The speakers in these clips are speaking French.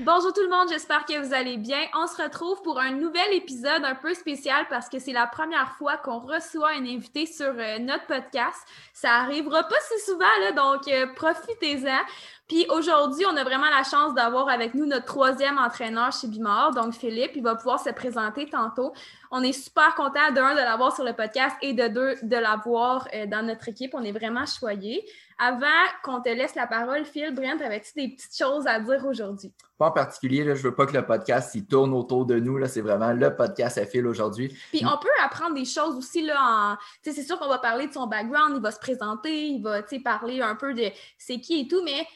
Bonjour tout le monde, j'espère que vous allez bien. On se retrouve pour un nouvel épisode un peu spécial parce que c'est la première fois qu'on reçoit un invité sur euh, notre podcast. Ça arrivera pas si souvent, donc euh, profitez-en. Puis aujourd'hui, on a vraiment la chance d'avoir avec nous notre troisième entraîneur chez Bimor, donc Philippe. Il va pouvoir se présenter tantôt. On est super content, de un, de l'avoir sur le podcast et de deux, de l'avoir euh, dans notre équipe. On est vraiment choyés. Avant qu'on te laisse la parole, Phil, Brent, avais-tu des petites choses à dire aujourd'hui? Pas en particulier, là, je veux pas que le podcast il tourne autour de nous. C'est vraiment le podcast à Phil aujourd'hui. Puis on peut apprendre des choses aussi. là. En... C'est sûr qu'on va parler de son background, il va se présenter, il va parler un peu de c'est qui et tout, mais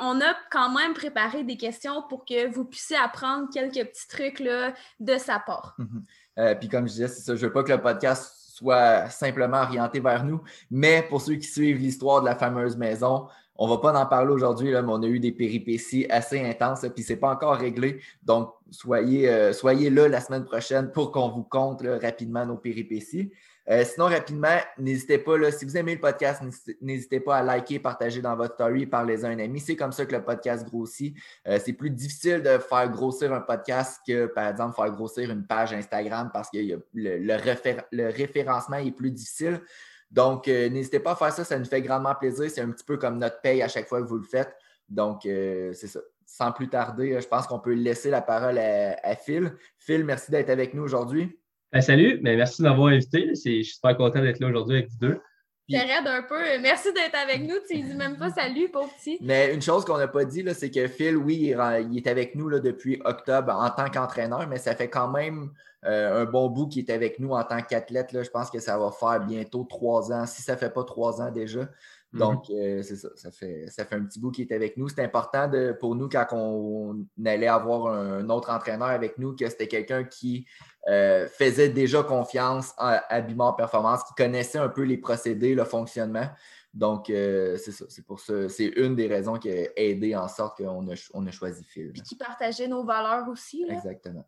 on a quand même préparé des questions pour que vous puissiez apprendre quelques petits trucs là, de sa part. Mhm. Euh, puis comme je disais, c'est ça, je veux pas que le podcast soit simplement orienté vers nous, mais pour ceux qui suivent l'histoire de la fameuse maison, on va pas en parler aujourd'hui, mais on a eu des péripéties assez intenses, puis ce n'est pas encore réglé. Donc, soyez, euh, soyez là la semaine prochaine pour qu'on vous compte rapidement nos péripéties. Euh, sinon, rapidement, n'hésitez pas, si vous aimez le podcast, n'hésitez pas à liker, partager dans votre story, parlez-en à un ami. C'est comme ça que le podcast grossit. Euh, c'est plus difficile de faire grossir un podcast que, par exemple, faire grossir une page Instagram parce que le, le, référencement est plus difficile. Donc, euh, n'hésitez pas à faire ça, ça nous fait grandement plaisir. C'est un petit peu comme notre paye à chaque fois que vous le faites. Donc, c'est ça. Sans plus tarder, je pense qu'on peut laisser la parole à Phil. Phil, merci d'être avec nous aujourd'hui. Ben, salut, mais merci de m'avoir invité. Je suis super content d'être là aujourd'hui avec vous deux. J'arrête un peu. Merci d'être avec nous. Tu ne dis même pas salut, pauvre petit. Mais une chose qu'on n'a pas dit, c'est que Phil, oui, il est avec nous là, depuis octobre en tant qu'entraîneur, mais ça fait quand même euh, un bon bout qu'il est avec nous en tant qu'athlète. Je pense que ça va faire bientôt trois ans, si ça ne fait pas trois ans déjà. Mhm. Donc, euh, c'est ça, ça fait, ça fait un petit bout qu'il est avec nous. C'est important de, pour nous quand on, allait avoir un, autre entraîneur avec nous, que c'était quelqu'un qui euh, faisait déjà confiance à, Bimor Performance, qui connaissait un peu les procédés, le fonctionnement. Donc, euh, c'est ça. C'est pour ça. C'est une des raisons qui a aidé en sorte qu'on a, on a choisi Phil. Puis qui partageait nos valeurs aussi. Exactement.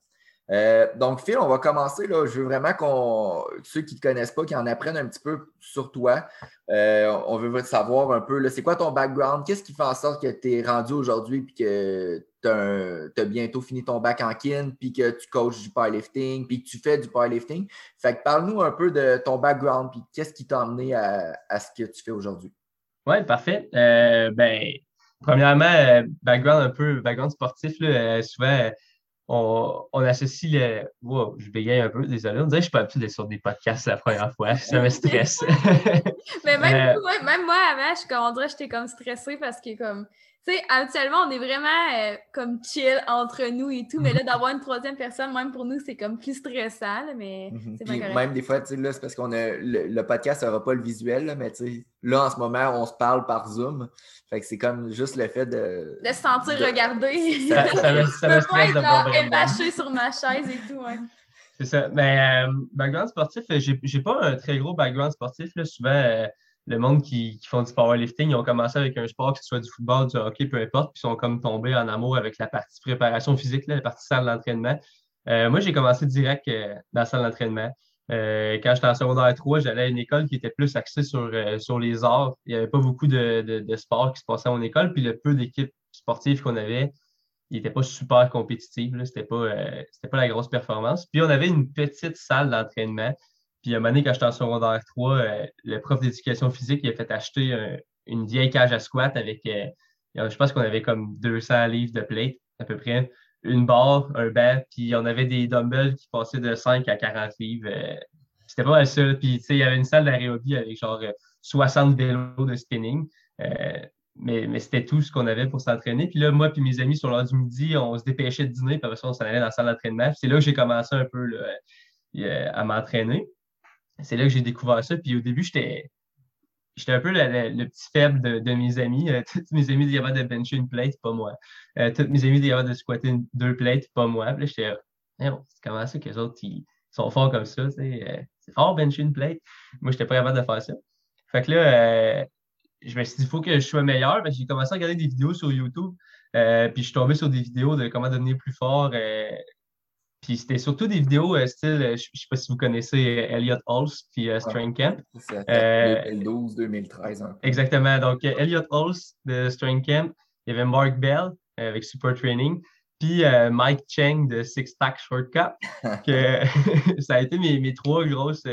Euh, donc, Phil, on va commencer. Là. Je veux vraiment qu'on, ceux qui ne te connaissent pas, qui en apprennent un petit peu sur toi. on veut savoir un peu, c'est quoi ton background? Qu'est-ce qui fait en sorte que tu es rendu aujourd'hui et que tu as, bientôt fini ton bac en kin, puis que tu coaches du powerlifting, puis que tu fais du powerlifting? Fait que parle-nous un peu de ton background, puis qu'est-ce qui t'a amené à, ce que tu fais aujourd'hui? Oui, parfait. Euh, ben, premièrement, euh, background un peu, background sportif, là, euh, souvent, on, associe le. Wow, je bégaye un peu, désolé. On dirait que je suis pas habitué d'être sur des podcasts la première fois. Ça me stresse. Mais même, même moi, avant, je, on dirait que j'étais comme stressée parce que comme tu sais, habituellement, on est vraiment euh, comme chill entre nous et tout, mais là, d'avoir une troisième personne, même pour nous, c'est comme plus stressant, mais mhm. c'est pas Même des fois, tu sais, là, c'est parce qu'on a le, podcast n'aura pas le visuel, mais tu sais, là, en ce moment, on se parle par Zoom. Fait que c'est comme juste le fait de. De se sentir regardé. Ça, ça, ça, ça me de sur ma chaise et tout, ouais. C'est ça. Mais euh, background sportif, j'ai pas un très gros background sportif. Là. Souvent, euh, le monde qui, font du powerlifting, ils ont commencé avec un sport, que ce soit du football, du hockey, peu importe, puis ils sont comme tombés en amour avec la partie préparation physique, la partie salle d'entraînement. Euh, moi, j'ai commencé direct euh, dans la salle d'entraînement. Euh, quand j'étais en secondaire 3, j'allais à une école qui était plus axée sur, sur les arts. Il n'y avait pas beaucoup de, de, sports qui se passaient en école, puis le peu d'équipes sportives qu'on avait, il n'était pas super compétitif. Ce n'était pas, pas la grosse performance. Puis on avait une petite salle d'entraînement puis, à un moment donné, quand j'étais en secondaire 3, euh, le prof d'éducation physique, il a fait acheter une vieille cage à squat avec, euh, je pense qu'on avait comme 200 livres de plate, à peu près, une barre, un banc, puis on avait des dumbbells qui passaient de 5 à 40 livres. Euh, c'était pas mal ça. Puis, tu sais, il y avait une salle d'aérobie avec genre 60 vélos de spinning. mais, c'était tout ce qu'on avait pour s'entraîner. Puis là, moi puis mes amis, sur l'heure du midi, on se dépêchait de dîner, puis après ça, on s'en allait dans la salle d'entraînement. C'est là que j'ai commencé un peu à m'entraîner c'est là que j'ai découvert ça. Puis au début, j'étais j'étais un peu le, petit faible de, mes amis. Euh, tous mes amis disaient de bencher une plate, pas moi. Euh, tous mes amis disaient de squatter deux plates, pas moi. Puis là, j'étais, eh, c'est comment ça que les autres ils sont forts comme ça? Euh, c'est fort bencher une plate. Moi, j'étais pas capable de faire ça. Fait que là, je me suis dit, il faut que je sois meilleur. J'ai commencé à regarder des vidéos sur YouTube. puis je suis tombé sur des vidéos de comment devenir plus fort puis c'était surtout des vidéos euh, style, euh, je ne sais pas si vous connaissez euh, Elliot Hulse puis Strength Camp. C'est 2012-2013. Exactement. Donc, Elliot Hulse de Strength Camp, il y avait Mark Bell avec Super Training, puis Mike Cheng de Six Pack Shortcut. que ça a été mes, mes trois grosses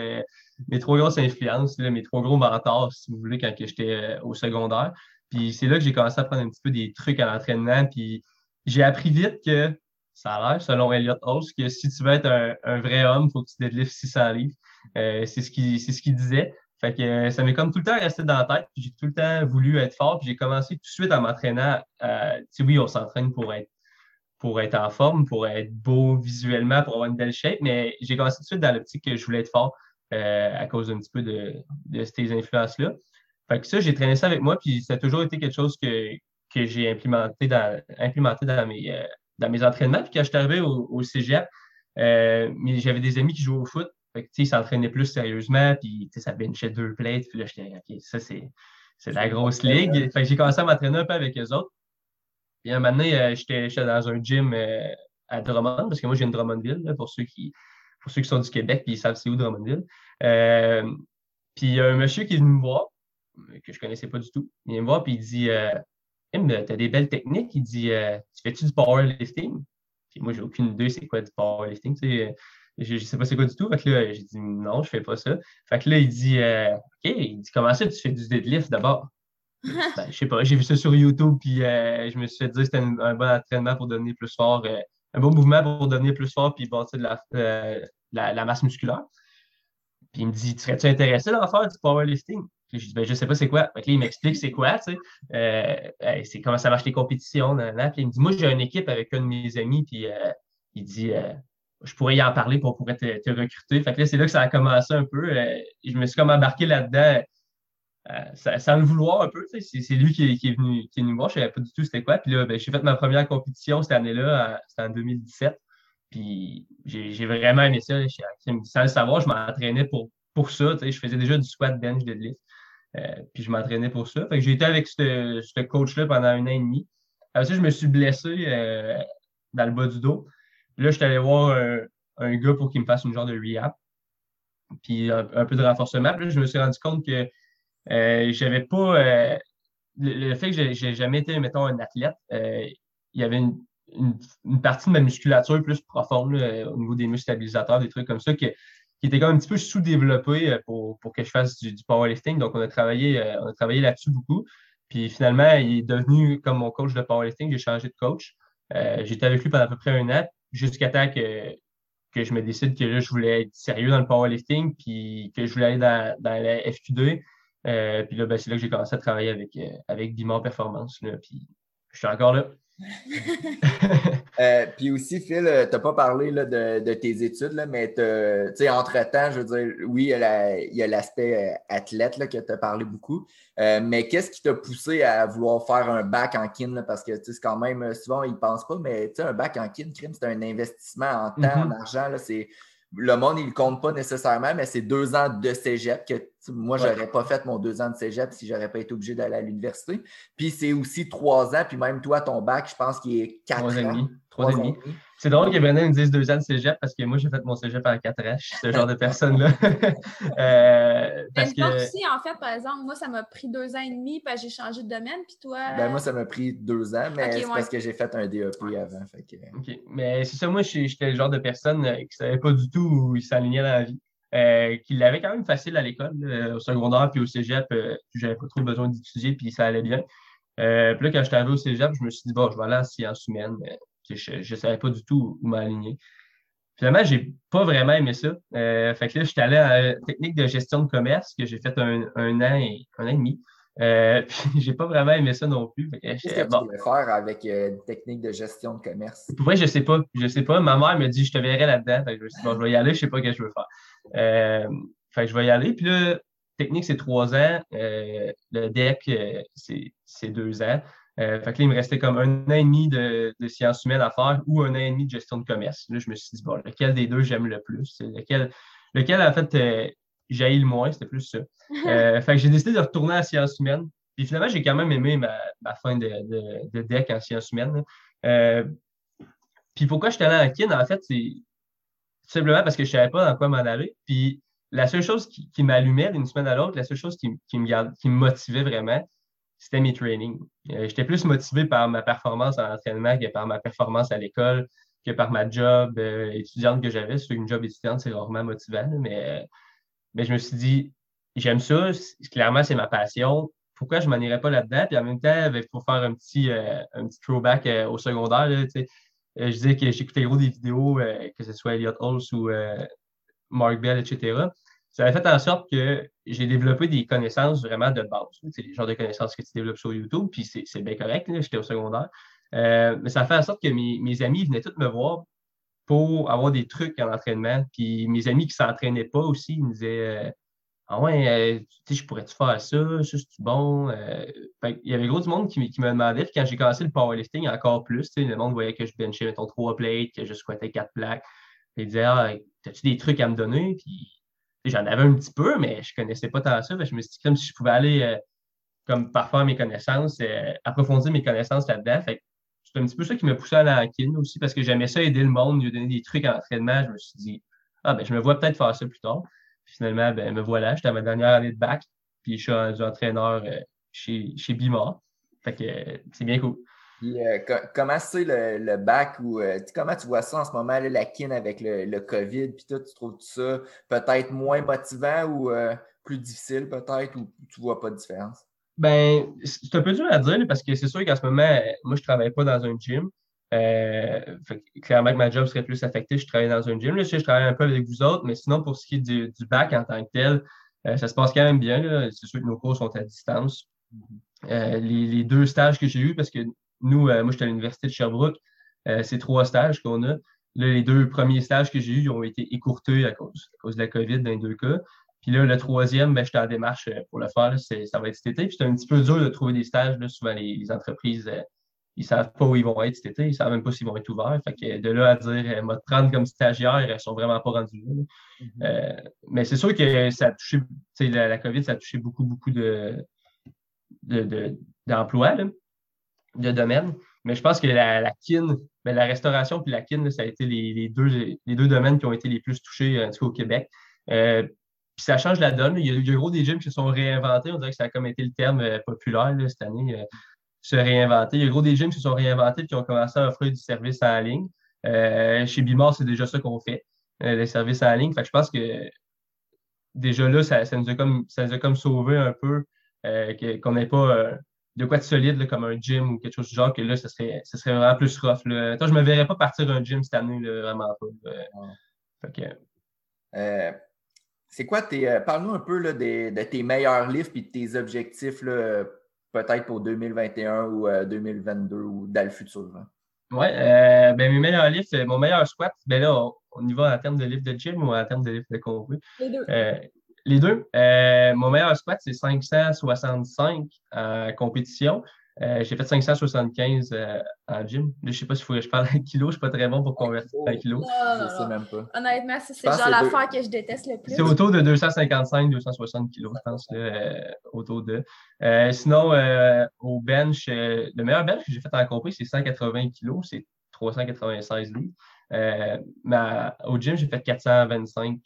mes trois grosses influences, mes trois gros mentors, si vous voulez, quand j'étais au secondaire. Puis c'est là que j'ai commencé à prendre un petit peu des trucs à l'entraînement. Puis j'ai appris vite que ça a l'air, selon Elliot Hulse, que si tu veux être un, vrai homme, il faut que tu deadlifts 600 livres. Euh, c'est ce qu'il disait. Fait que euh, ça m'est comme tout le temps resté dans la tête. J'ai tout le temps voulu être fort. J'ai commencé tout de suite à m'entraîner. Euh, oui, on s'entraîne pour être pour être en forme, pour être beau visuellement, pour avoir une belle shape, mais j'ai commencé tout de suite dans l'optique que je voulais être fort à cause un petit peu de, ces influences-là. Fait que ça, j'ai traîné ça avec moi, puis ça a toujours été quelque chose que, que j'ai implémenté dans, implémenté dans mes, euh, dans mes entraînements. Puis quand je suis arrivé au, au cégep, euh, j'avais des amis qui jouaient au foot. Fait que, ils s'entraînaient plus sérieusement, puis ça benchait deux plates. Puis là, j'étais, OK, ça, c'est, c'est la grosse ligue. Fait que j'ai commencé à m'entraîner un peu avec eux autres. Puis un moment donné, euh, j'étais, dans un gym à Drummond, parce que moi, j'ai une Drummondville, pour ceux qui pour ceux qui sont du Québec, puis ils savent c'est où Drummondville. puis il y a un monsieur qui est venu me voir, que je ne connaissais pas du tout. Il vient me voir et il dit euh, tu as des belles techniques. Il dit euh, Tu fais-tu du powerlifting? Puis moi, j'ai aucune idée c'est quoi du powerlifting. Euh, je ne sais pas c'est quoi du tout. Fait que là, j'ai dit non, je ne fais pas ça. Fait que là, il dit OK, il dit comment ça tu fais du deadlift d'abord? ben, je sais pas, j'ai vu ça sur YouTube, puis je me suis fait dire que c'était un, bon entraînement pour devenir plus fort, un bon mouvement pour devenir plus fort, puis bâtir de la, la, masse musculaire. Puis il me dit, serais-tu intéressé d'en faire du powerlifting? Je dis, ben, je sais pas c'est quoi. il m'explique c'est quoi, tu sais. Euh, c'est comment ça marche les compétitions. Puis il me dit, moi, j'ai une équipe avec un de mes amis, puis euh, il dit, euh, je pourrais y en parler pour pouvoir te, recruter. Fait que là, c'est là que ça a commencé un peu. je me suis comme embarqué là-dedans. sans le vouloir un peu, c'est lui qui est, venu, qui est venu me voir, je ne savais pas du tout c'était quoi. Puis là, ben, j'ai fait ma première compétition cette année-là, c'était en 2017. Puis j'ai vraiment aimé ça. Sans le savoir, je m'entraînais pour, pour ça. Je faisais déjà du squat, bench, deadlift. Euh, puis je m'entraînais pour ça. Fait j'ai été avec ce coach-là pendant un an et demi. Après ça, je me suis blessé euh, dans le bas du dos. là, je suis allé voir un, gars pour qu'il me fasse une genre de rehab. Puis un, peu de renforcement. Puis là, je me suis rendu compte que euh, j'avais pas. Le, fait que j'ai jamais été, mettons, un athlète, il y avait une, partie de ma musculature plus profonde au niveau des muscles stabilisateurs, des trucs comme ça, que qui était même un petit peu sous-développé euh, pour, que je fasse du, powerlifting. Donc, on a travaillé, euh, travaillé là-dessus beaucoup. Puis finalement, il est devenu comme mon coach de powerlifting. J'ai changé de coach. Euh, j'étais avec lui pendant à peu près un an, jusqu'à temps que, que je me décide que là, je voulais être sérieux dans le powerlifting, puis que je voulais aller dans, la FQ2. puis là, ben, c'est là que j'ai commencé à travailler avec, avec Bimor Performance. puis je suis encore là. Euh, puis aussi, Phil, euh, tu n'as pas parlé de, tes études, là, mais entre-temps, je veux dire, oui, il y a l'aspect euh, athlète là, que tu as parlé beaucoup. mais qu'est-ce qui t'a poussé à vouloir faire un bac en kin? parce que c'est quand même, souvent, ils ne pensent pas, mais un bac en kin, c'est un investissement en temps, en mm-hmm. argent. C'est le monde, il ne compte pas nécessairement, mais c'est deux ans de cégep que moi, je n'aurais pas fait mon deux ans de cégep si je n'aurais pas été obligé d'aller à l'université. Puis c'est aussi trois ans, puis même toi, ton bac, je pense qu'il est quatre ans. Trois, ans. demi. C'est drôle que Brennan me dise deux ans de cégep parce que moi, j'ai fait mon cégep à quatre ans. Je suis ce genre de personne-là. euh, parce que... aussi, en fait, par exemple, moi, ça m'a pris deux ans et demi parce que j'ai changé de domaine. Puis toi. Ben, moi, ça m'a pris deux ans, mais c'est parce que j'ai fait un DEP avant. Fait OK. Mais c'est ça, moi, j'étais le genre de personne euh, qui ne savait pas du tout où il s'alignait dans la vie. Euh, qui l'avait quand même facile à l'école, au secondaire puis au cégep, euh, j'avais pas trop besoin d'étudier puis ça allait bien. Euh, puis là, quand j'étais arrivé au cégep, je me suis dit, bon, je vais aller en sciences humaines je ne savais pas du tout où m'aligner. Finalement, je n'ai pas vraiment aimé ça. Euh, fait que là, je suis allé à la technique de gestion de commerce que j'ai fait un, an et un an et demi. Euh, puis j'ai pas vraiment aimé ça non plus. Qu'est-ce que tu voulais faire avec euh, une technique de gestion de commerce? Pour vrai, je sais pas. Je sais pas. Ma mère me dit je te verrai là-dedans. je me suis dit, bon, je vais y aller, je sais pas ce que je veux faire. Euh, fait que je vais y aller. Puis là, technique, c'est trois ans. le deck, c'est deux ans. Euh, fait que là, il me restait comme un an et demi de, sciences humaines à faire ou un an et demi de gestion de commerce. Là, je me suis dit, bon, lequel des deux j'aime le plus? Lequel, lequel en fait, euh, j'ai le moins? C'était plus ça. Euh, fait que j'ai décidé de retourner à sciences humaines. Puis finalement, j'ai quand même aimé ma, fin de, de, deck en sciences humaines. puis pourquoi je suis allé en kin? En fait, c'est simplement parce que je ne savais pas dans quoi m'en aller. Puis la seule chose qui, m'allumait d'une semaine à l'autre, la seule chose qui, me qui me motivait vraiment, c'était mes trainings. J'étais plus motivé par ma performance en entraînement que par ma performance à l'école, que par ma job étudiante que j'avais. C'est une job étudiante, c'est rarement motivant, mais, mais je me suis dit, j'aime ça, clairement, c'est ma passion. Pourquoi je m'en irais pas là-dedans? Puis en même temps, ben, pour faire un petit, un petit throwback au secondaire, je disais que j'écoutais gros des vidéos, que ce soit Elliot Hulse ou Mark Bell, etc. Ça a fait en sorte que j'ai développé des connaissances vraiment de base. C'est le genre de connaissances que tu développes sur YouTube, puis c'est bien correct, j'étais au secondaire. Euh, mais ça a fait en sorte que mes, amis venaient tous me voir pour avoir des trucs en entraînement. Puis mes amis qui ne s'entraînaient pas aussi, ils me disaient euh, Ah ouais, euh, tu sais, je pourrais-tu faire ça? Ça, c'est bon? il y avait gros du monde qui, me demandait. Puis quand j'ai commencé le powerlifting, encore plus, le monde voyait que je benchais, mettons, trois plates, que je squattais quatre plaques. Ils disaient Ah, as-tu des trucs à me donner? Puis j'en avais un petit peu, mais je ne connaissais pas tant ça. Je me suis dit comme si je pouvais aller comme parfaire mes connaissances, approfondir mes connaissances là-dedans. C'est un petit peu ça qui m'a poussé à la aussi parce que j'aimais ça aider le monde, lui donner des trucs en entraînement. Je me suis dit, ah, ben, je me vois peut-être faire ça plus tard. finalement, ben, me voilà, j'étais à ma dernière année de bac, puis je suis entraîneur euh, chez, chez Bimar. Fait que c'est bien cool. Euh, comment c'est le, bac ou euh, comment tu vois ça en ce moment, la kin avec le, COVID, puis tout, tu trouves ça peut-être moins motivant ou plus difficile peut-être, ou tu vois pas de différence? Ben, c'est un peu dur à dire parce que c'est sûr qu'en ce moment, moi, je ne travaille pas dans un gym. Euh, clairement que ma job serait plus affectée, je travaille dans un gym. Là, je, travaille un peu avec vous autres, mais sinon, pour ce qui est du, bac en tant que tel, euh, ça se passe quand même bien. C'est sûr que nos cours sont à distance. Euh, les, deux stages que j'ai eus, parce que nous, moi, j'étais à l'Université de Sherbrooke, c'est trois stages qu'on a. les deux premiers stages que j'ai eus ont été écourtés à cause, à cause de la COVID dans les deux cas. Puis là, le troisième, ben, j'étais en démarche euh, pour le faire. ça va être cet été. Puis c'est un petit peu dur de trouver des stages. Là. Souvent, les, entreprises, euh, ils ne savent pas où ils vont être cet été. Ils ne savent même pas s'ils vont être ouverts. Fait que de là à dire, euh, me prendre comme stagiaire, elles ne sont vraiment pas rendus là. Mm-hmm. mais c'est sûr que ça a touché, la, la, COVID, ça a touché beaucoup, beaucoup de, d'emplois, de, de domaines. Mais je pense que la, kin, ben, la restauration puis la kin, ça a été les, deux, les deux domaines qui ont été les plus touchés, en tout cas au Québec. Puis ça change la donne. Il y, a, il gros des gyms qui se sont réinventés. On dirait que ça a comme été le terme euh, populaire cette année, euh, se réinventer. Il y a gros des gyms qui se sont réinventés et qui ont commencé à offrir du service en ligne. Euh, chez Bimor, c'est déjà ça qu'on fait, les services en ligne. Fait je pense que déjà là, ça, nous, a comme, ça nous a comme sauvé un peu qu'on n'ait pas de quoi de solide comme un gym ou quelque chose du genre, que là, ça serait, ça serait vraiment plus rough. Là. je ne me verrais pas partir d'un gym cette année, vraiment pas. Fait que, c'est quoi tes. Euh, parle-nous un peu là, de tes meilleurs livres et de tes objectifs, peut-être pour 2021 ou 2022 euh, ou dans le futur. Oui, euh, ben, mes meilleurs livres, mon meilleur squat, ben là, on, y va en termes de livres de gym ou en termes de livres de contenu? Les deux. Les deux. mon meilleur squat, c'est 565 en compétition. Euh, j'ai fait 575 euh, en gym. je ne sais pas s'il faut que je parle en kilos. Je ne suis pas très bon pour convertir en kilos. je ne sais même pas. Honnêtement, c'est genre l'affaire que je déteste le plus. C'est autour de 255-260 kilos, je pense, euh, autour de. sinon, au bench, le meilleur bench que j'ai fait en compris, c'est 180 kilos. C'est 396 livres. mais au gym, j'ai fait 425.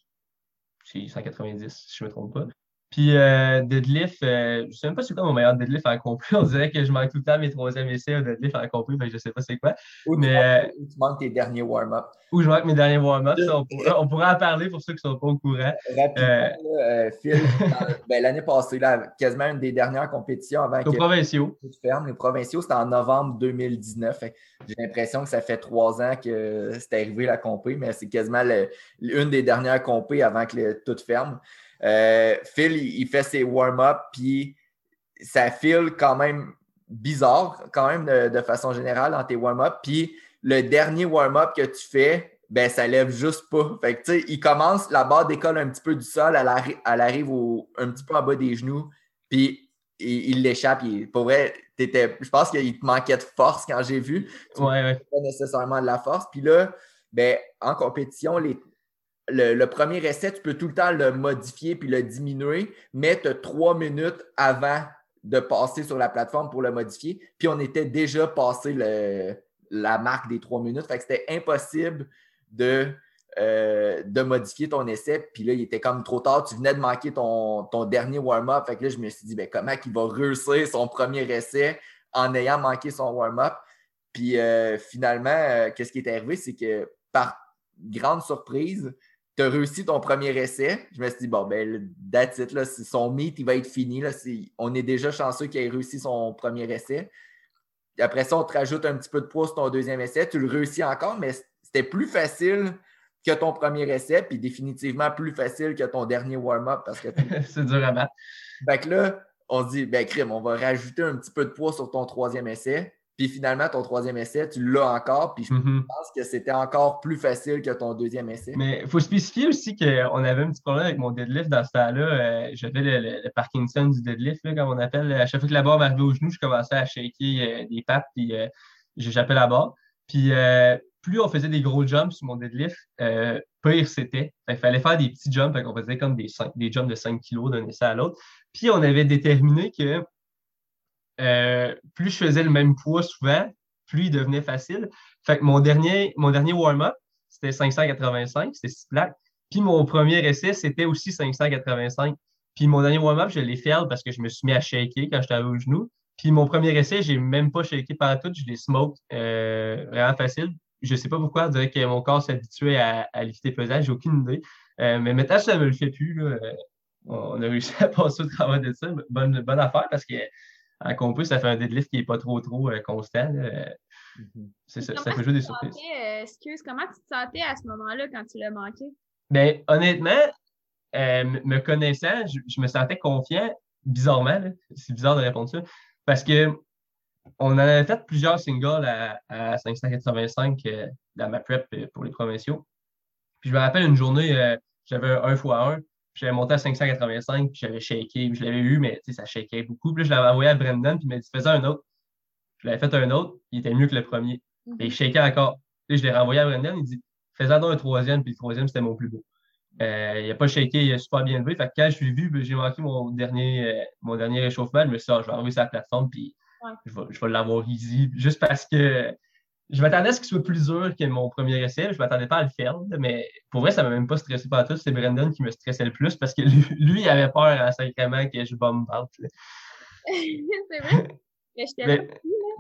C'est 190, si je ne me trompe pas. Puis euh, deadlift, euh, je ne sais même pas c'est quoi mon meilleur deadlift en compris. On dirait que je manque tout le temps mes troisième essais au deadlift en compris, mais je ne sais pas c'est quoi. Ou tu, mais, manques, tu manques tes derniers warm-up. Ou je manque mes derniers warm-up. On, on, pourra en parler pour ceux qui ne sont pas au courant. Rapidement, euh, euh Phil, ben, l'année passée, là, quasiment une des dernières compétitions avant que. Les provinciaux. Ferme. Les provinciaux, c'était en novembre 2019. J'ai l'impression que ça fait trois ans que c'est arrivé la compé, mais c'est quasiment une des dernières compées avant que tout ferme. Euh, Phil, il, fait ses warm-up, puis ça file quand même bizarre, quand même, de, façon générale, dans tes warm-up. Puis le dernier warm-up que tu fais, ben ça lève juste pas. Fait que, tu sais, il commence, la barre décolle un petit peu du sol, elle, arrive un petit peu en bas des genoux, puis il l'échappe. Pour vrai, je pense qu'il te manquait de force quand j'ai vu. ouais, Pas nécessairement de la force. Puis là, ben, en compétition, les, le, premier essai, tu peux tout le temps le modifier puis le diminuer, mais tu as trois minutes avant de passer sur la plateforme pour le modifier. Puis on était déjà passé la marque des trois minutes. Fait que c'était impossible de euh, de modifier ton essai. Puis là, il était comme trop tard. Tu venais de manquer ton, ton dernier warm-up. Fait que là, je me suis dit, ben, comment il va réussir son premier essai en ayant manqué son warm-up? Puis euh, finalement, euh, qu'est-ce qui est arrivé? C'est que par grande surprise, tu as réussi ton premier essai. Je me suis dit, bon, ben, that's it, là, son meet, il va être fini. Là, on est déjà chanceux qu'il ait réussi son premier essai. Après ça, on te rajoute un petit peu de poids sur ton deuxième essai. Tu le réussis encore, mais c'était plus facile que ton premier essai, puis définitivement plus facile que ton dernier warm-up parce que c'est dur à battre. Fait que là, on se dit, ben crime, on va rajouter un petit peu de poids sur ton troisième essai. Puis finalement, ton troisième essai, tu l'as encore. Puis je mm-hmm. pense que c'était encore plus facile que ton deuxième essai. Mais il faut spécifier aussi qu'on avait un petit problème avec mon deadlift dans ce temps-là. Euh, j'avais le, Parkinson du deadlift, comme on appelle. À chaque fois que la barre m'arrivait au genou, je commençais à shaker euh, des pattes, puis euh, j'appelais la barre. Puis plus on faisait des gros jumps sur mon deadlift, pire c'était. Il fallait faire des petits jumps, on faisait comme des, des jumps de 5 kg d'un essai à l'autre. Puis on avait déterminé que euh, plus je faisais le même poids souvent, plus il devenait facile. Fait que mon dernier, mon dernier warm-up, c'était 585, c'était 6 plaques. Puis mon premier essai, c'était aussi 585. Puis mon dernier warm-up, je l'ai fait parce que je me suis mis à shaker quand j'étais au genou. Puis mon premier essai, j'ai même pas shaké par tout, je l'ai smoke euh, vraiment facile. Je sais pas pourquoi, on dirait que mon corps s'habituait à, à lifter pesant, j'ai aucune idée. Euh, mais maintenant, ça me le fait plus. On a réussi à passer au travail de ça. Bonne affaire parce que à compris, ça fait un deadlift qui n'est pas trop, trop euh, constant. Mm-hmm. C'est ça, ça peut jouer des surprises. Euh, excuse, comment tu te sentais à ce moment-là quand tu l'as manqué? Bien, honnêtement, euh, me connaissant, je, me sentais confiant, bizarrement. C'est bizarre de répondre ça. Parce que on en avait fait plusieurs singles à, à 585 dans ma prep pour les provinciaux. Puis je me rappelle une journée, j'avais un fois un j'avais monté à 585, puis j'avais shaké, je l'avais eu, mais ça shakeait beaucoup. Puis je l'avais envoyé à Brendan, puis il m'a dit Fais un autre. Je l'avais fait un autre, il était mieux que le premier. Mhm. Et il shakeait encore. Puis je l'ai renvoyé à Brendan, il dit Fais-en un troisième, puis le troisième, c'était mon plus beau. Euh, il n'a pas shaké, il a super bien levé. Fait que quand je l'ai vu, ben, j'ai manqué mon dernier, euh, mon dernier réchauffement. Je me suis dit, ah, je vais envoyer sur la plateforme, puis je vais, je vais l'avoir easy. Juste parce que je m'attendais à ce qu'il soit plus dur que mon premier essai. Je ne m'attendais pas à le faire, mais pour vrai, ça ne m'a même pas stressé par tout. C'est Brandon qui me stressait le plus parce que lui, il avait peur à sacrément que je bombe c'est vrai?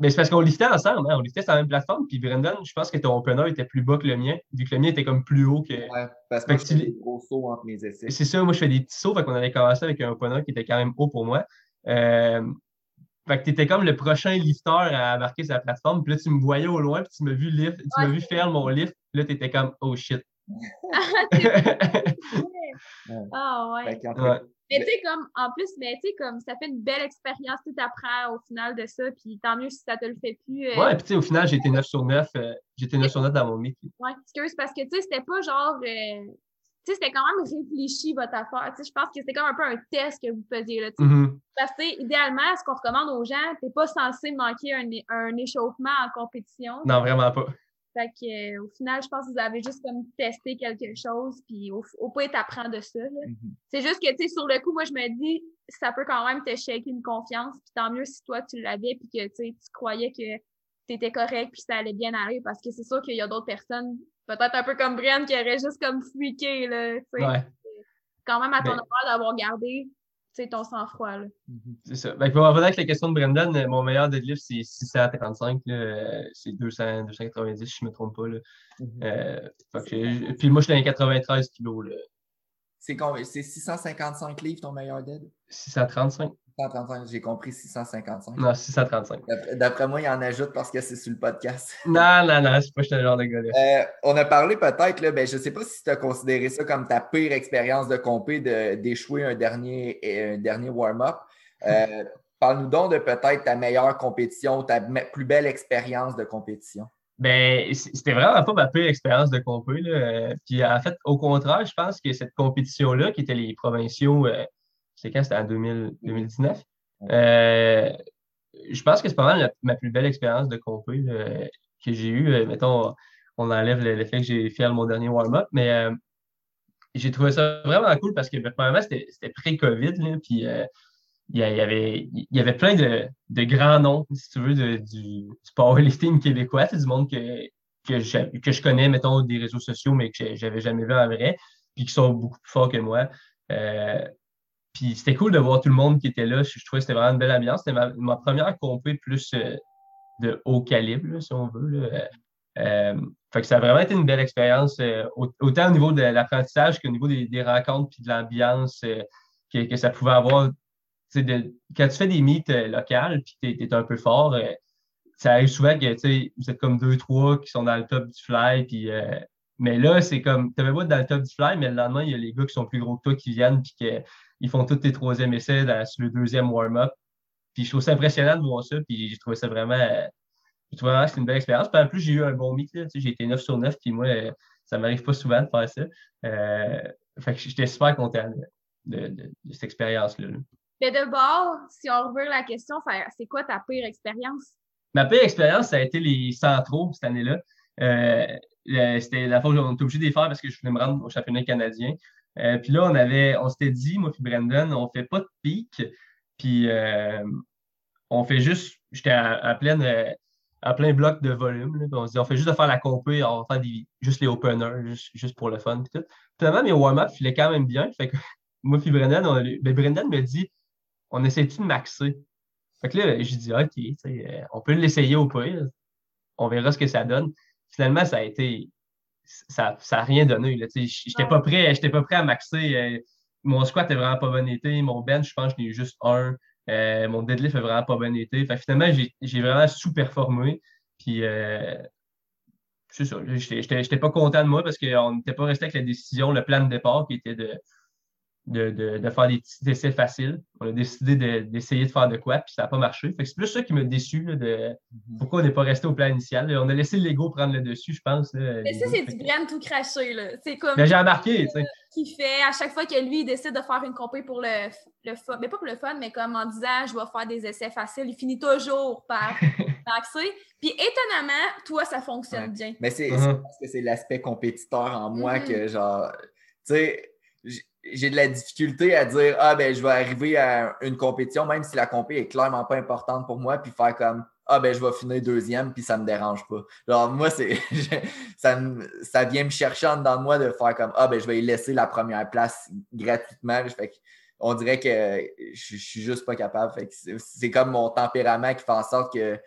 Mais c'est parce qu'on liftait ensemble, hein. on liftait sur la même plateforme. Puis Brandon, je pense que ton opener était plus bas que le mien, vu que le mien était comme plus haut que. Ouais, parce que, je fais des gros sauts entre mes essais. C'est ça, moi je fais des petits sauts, fait qu'on avait commencé avec un opener qui était quand même haut pour moi. Euh, fait que tu étais comme le prochain lifter à embarquer sur la plateforme. Puis là, tu me voyais au loin, puis tu m'as vu lift, tu m'as vu faire mon lift. Puis là, tu étais comme oh shit. ah ouais. Mais tu sais, comme, en plus, mais tu sais, comme, ça fait une belle expérience, tu apprends au final de ça, puis tant mieux si ça te le fait plus. Euh, ouais, puis tu sais, au final, été 9 sur 9, euh, j'étais 9 sur 9 dans mon métier. Ouais, excuse, parce que tu sais, c'était pas genre, euh, c'était quand même réfléchi votre affaire. je pense que c'était comme un peu un test que vous faisiez. Là, mm-hmm. Parce que idéalement, ce qu'on recommande aux gens, tu n'es pas censé manquer un, un, échauffement en compétition. Non, vraiment pas. Fait que, euh, au final, je pense que vous avez juste comme testé quelque chose, puis au, au tu apprends de ça. Mm-hmm. C'est juste que, tu sais, sur le coup, moi, je me dis, ça peut quand même te shaker une confiance, puis tant mieux si toi, tu l'avais, puis que, tu croyais que tu étais correct, puis ça allait bien aller, parce que c'est sûr qu'il y a d'autres personnes peut-être un peu comme Brian qui aurait juste comme freaké, là, ouais. Quand même à ton honneur d'avoir gardé ton sang-froid. Mm-hmm. C'est ça. Ben, pour revenir avec la question de Brendan, euh, mon meilleur deadlift, c'est 635. Euh, c'est 200, 290, si je ne me trompe pas. Là. Mm-hmm. euh, puis moi, je suis dans 93 kilos. C'est 655 livres ton meilleur dead? 635. 635, j'ai compris 655. Non, 635. D'après moi, il en ajoute parce que c'est sur le podcast. Non, non, non, c'est pas ce genre de gars euh, on a parlé peut-être, ben, je ne sais pas si tu as considéré ça comme ta pire expérience de compé d'échouer un dernier, un dernier warm-up. Euh, parle-nous donc de peut-être ta meilleure compétition, ta plus belle expérience de compétition. Ben, c'était vraiment pas ma pire expérience de compé. Puis en fait, au contraire, je pense que cette compétition-là, qui était les provinciaux euh, c'est quand? C'était en 2019. Euh, je pense que c'est pas mal ma plus belle expérience de compé que j'ai eue. Euh, mettons, on enlève le, fait que j'ai fait mon dernier warm-up, mais euh, j'ai trouvé ça vraiment cool parce que, premièrement, c'était pré-COVID, puis il y, avait, il y avait plein de, grands noms, si tu veux, du, du powerlifting québécois. C'est du monde que, que, je, que je connais, mettons, des réseaux sociaux, mais que j'avais jamais vu en vrai, puis qui sont beaucoup plus forts que moi. Euh, puis c'était cool de voir tout le monde qui était là. Je, trouvais que c'était vraiment une belle ambiance. C'était ma, première compé plus euh, de haut calibre, si on veut. Euh, fait que ça a vraiment été une belle expérience, autant au niveau de l'apprentissage qu'au niveau des, rencontres puis de l'ambiance que, ça pouvait avoir. Quand tu fais des meets locales puis tu es, un peu fort, ça arrive souvent que vous êtes comme deux, trois qui sont dans le top du fly. Euh, mais là, c'est comme, tu avais pas dans le top du fly, mais le lendemain, il y a les gars qui sont plus gros que toi qui viennent puis qu'ils font tous tes troisième essais sur le deuxième warm-up. Puis je trouve ça impressionnant de voir ça. Puis j'ai trouvé ça vraiment. Je trouve vraiment que c'est une belle expérience. Puis en plus, j'ai eu un bon meet. J'ai été 9 sur 9. Puis moi, ça m'arrive pas souvent de faire ça. Euh, fait que j'étais super content de, cette expérience-là. Mais de bord, si on revient la question, c'est quoi ta pire expérience? Ma pire expérience, ça a été les centraux cette année-là. Euh, c'était la fois où on était obligé de les faire parce que je voulais me rendre au championnat canadien. Euh, puis là, on avait, on s'était dit, moi et Brendan, on fait pas de pic, puis euh, on fait juste, j'étais à, à plein bloc de volume. on se dit, on fait juste de faire la compé, on va faire des, juste les openers, juste, pour le fun. Puis tout. Finalement, mes warm-up filaient quand même bien. Fait que moi et Brendan, ben, Brendan me dit, on essaie-tu de maxer? Fait que là, j'ai dit, OK, euh, on peut l'essayer au pire. On verra ce que ça donne. Finalement, ça a été. Ça n'a rien donné. Je n'étais pas, prêt, pas prêt à maxer. Euh, mon squat est vraiment pas bon été. Mon bench, je pense que j'en ai eu juste un. Euh, mon deadlift est vraiment pas bon été. Fait finalement, j'ai vraiment sous-performé. Puis, c'est ça. J'étais pas content de moi parce qu'on n'était pas resté avec la décision, le plan de départ qui était de de, faire des petits essais faciles. On a décidé d'essayer de, faire de quoi, puis ça n'a pas marché. c'est plus ça qui m'a déçu de mhm. pourquoi on n'est pas resté au plan initial. On a laissé l'ego prendre le dessus, je pense. Mais ça, c'est du grain tout craché. C'est comme. Mais j'ai remarqué, tu sais. Qui fait à chaque fois que lui, il décide de faire une compé pour le, le fun. Mais pas pour le fun, mais comme en disant je vais faire des essais faciles, il finit toujours par. Puis étonnamment, toi, ça fonctionne bien. Mais c'est uh-huh. parce que c'est l'aspect compétiteur en moi mm-hmm. que genre. Tu sais, j'ai de la difficulté à dire Ah, ben, je vais arriver à une compétition, même si la compétition est clairement pas importante pour moi, puis faire comme Ah, ben, je vais finir deuxième, puis ça me dérange pas. Genre, moi, c'est ça, ça vient me chercher en dedans de moi de faire comme Ah, ben, je vais y laisser la première place gratuitement. Fait on dirait que je, suis juste pas capable. c'est comme mon tempérament qui fait en sorte que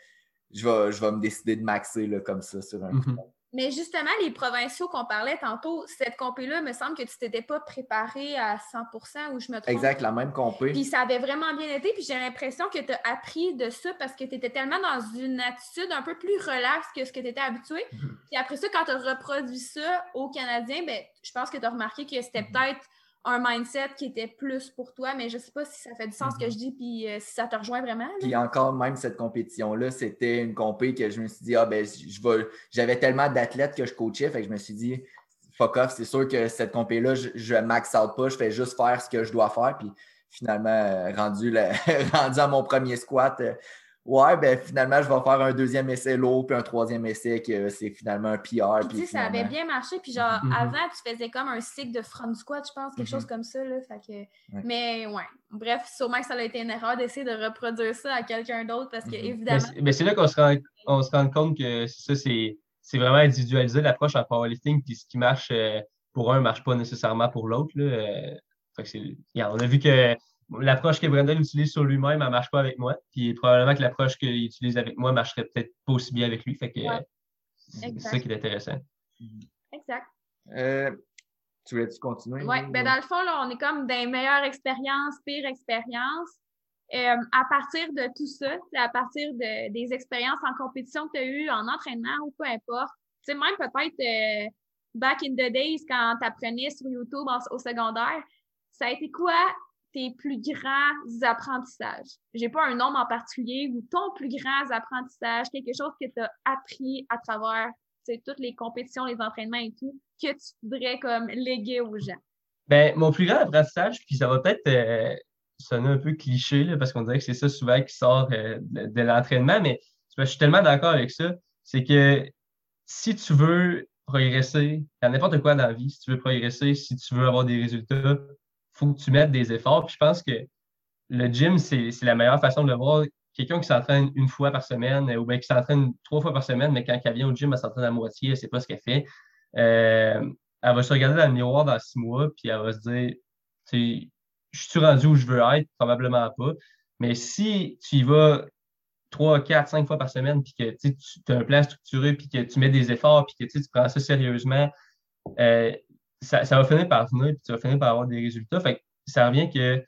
je vais, je vais me décider de maxer là, comme ça sur un mm mais justement, les provinciaux qu'on parlait tantôt, cette compé-là, me semble que tu t'étais pas préparé à 100% ou je me trompe. Exact, la même compé. Puis ça avait vraiment bien été, puis j'ai l'impression que tu as appris de ça parce que tu étais tellement dans une attitude un peu plus relaxe que ce que tu étais habitué. Mhm. Puis après ça, quand tu as reproduit ça au Canadien, ben, je pense que tu as remarqué que c'était mhm. peut-être un mindset qui était plus pour toi, mais je sais pas si ça fait du sens ce que mhm. je dis, puis euh, si ça te rejoint vraiment. Puis encore, même cette compétition-là, c'était une compé que je me suis dit, ah ben, je j'avais tellement d'athlètes que je coachais, fait que je me suis dit, fuck off, c'est sûr que cette compé-là, je, je max out pas, je fais juste faire ce que je dois faire, puis finalement, euh, rendu, rendu à mon premier squat, euh, Ouais, ben finalement, je vais faire un deuxième essai lourd, puis un troisième essai que c'est finalement un PR. Puis, ça avait bien marché. Puis genre, mm-hmm. avant, tu faisais comme un cycle de front squat, je pense, quelque chose mm-hmm. comme ça. Là, fait que... Mais ouais, bref, sûrement que ça a été une erreur d'essayer de reproduire ça à quelqu'un d'autre parce que, mm-hmm. évidemment. Mais c'est là qu'on se, rend, on se rend compte que ça, c'est vraiment individualisé l'approche en powerlifting, puis ce qui marche euh, pour un ne marche pas nécessairement pour l'autre. Euh, on a vu que l'approche que Brendan utilise sur lui-même, elle ne marche pas avec moi. Puis probablement que l'approche qu'il utilise avec moi ne marcherait peut-être pas aussi bien avec lui. Fait que c'est ça qui est intéressant. Exact. Euh, tu voulais-tu continuer? Oui, ben dans le fond, là, on est comme des meilleures expériences, pires expériences. Euh, à partir de tout ça, à partir de, des expériences en compétition que tu as eues, en entraînement ou peu importe, tu sais, même peut-être euh, back in the days quand tu apprenais sur YouTube au secondaire, ça a été quoi tes plus grands apprentissages? J'ai pas un nombre en particulier ou ton plus grand apprentissage, quelque chose que tu as appris à travers toutes les compétitions, les entraînements et tout, que tu voudrais comme léguer aux gens? Ben, mon plus grand apprentissage, puis ça va peut-être euh, sonner un peu cliché, là, parce qu'on dirait que c'est ça souvent qui sort euh, de, l'entraînement, mais je suis tellement d'accord avec ça, c'est que si tu veux progresser dans n'importe quoi dans la vie, si tu veux progresser, si tu veux avoir des résultats, faut que tu mettes des efforts. Puis je pense que le gym, c'est la meilleure façon de le voir. quelqu'un qui s'entraîne une fois par semaine ou bien qui s'entraîne trois fois par semaine, mais quand elle vient au gym, elle s'entraîne à moitié, elle ne sait pas ce qu'elle fait. elle va se regarder dans le miroir dans six mois, puis elle va se dire, je suis rendu où je veux être? Probablement pas. Mais si tu y vas trois, quatre, cinq fois par semaine, puis que tu as un plan structuré, puis que tu mets des efforts, puis que tu prends ça sérieusement, euh, ça, va finir par venir, puis tu vas finir par avoir des résultats. Fait ça revient que,